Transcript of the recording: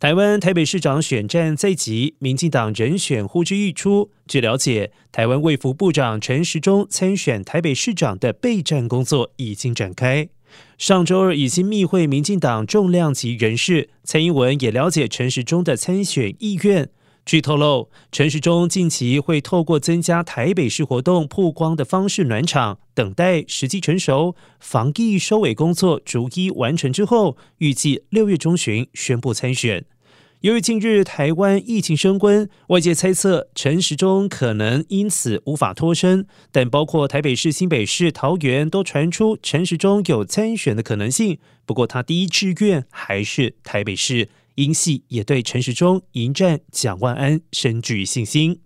台湾台北市长选战在即，民进党人选呼之欲出。据了解，台湾卫福部长陈时中参选台北市长的备战工作已经展开。上周二已经密会民进党重量级人士，蔡英文也了解陈时中的参选意愿。据透露，陈时中近期会透过增加台北市活动曝光的方式暖场，等待时机成熟，防疫收尾工作逐一完成之后，预计六月中旬宣布参选。由于近日台湾疫情升温，外界猜测陈时中可能因此无法脱身，但包括台北市、新北市、桃园都传出陈时中有参选的可能性。不过他第一志愿还是台北市。英系也对陈时中迎战蒋万安深具信心。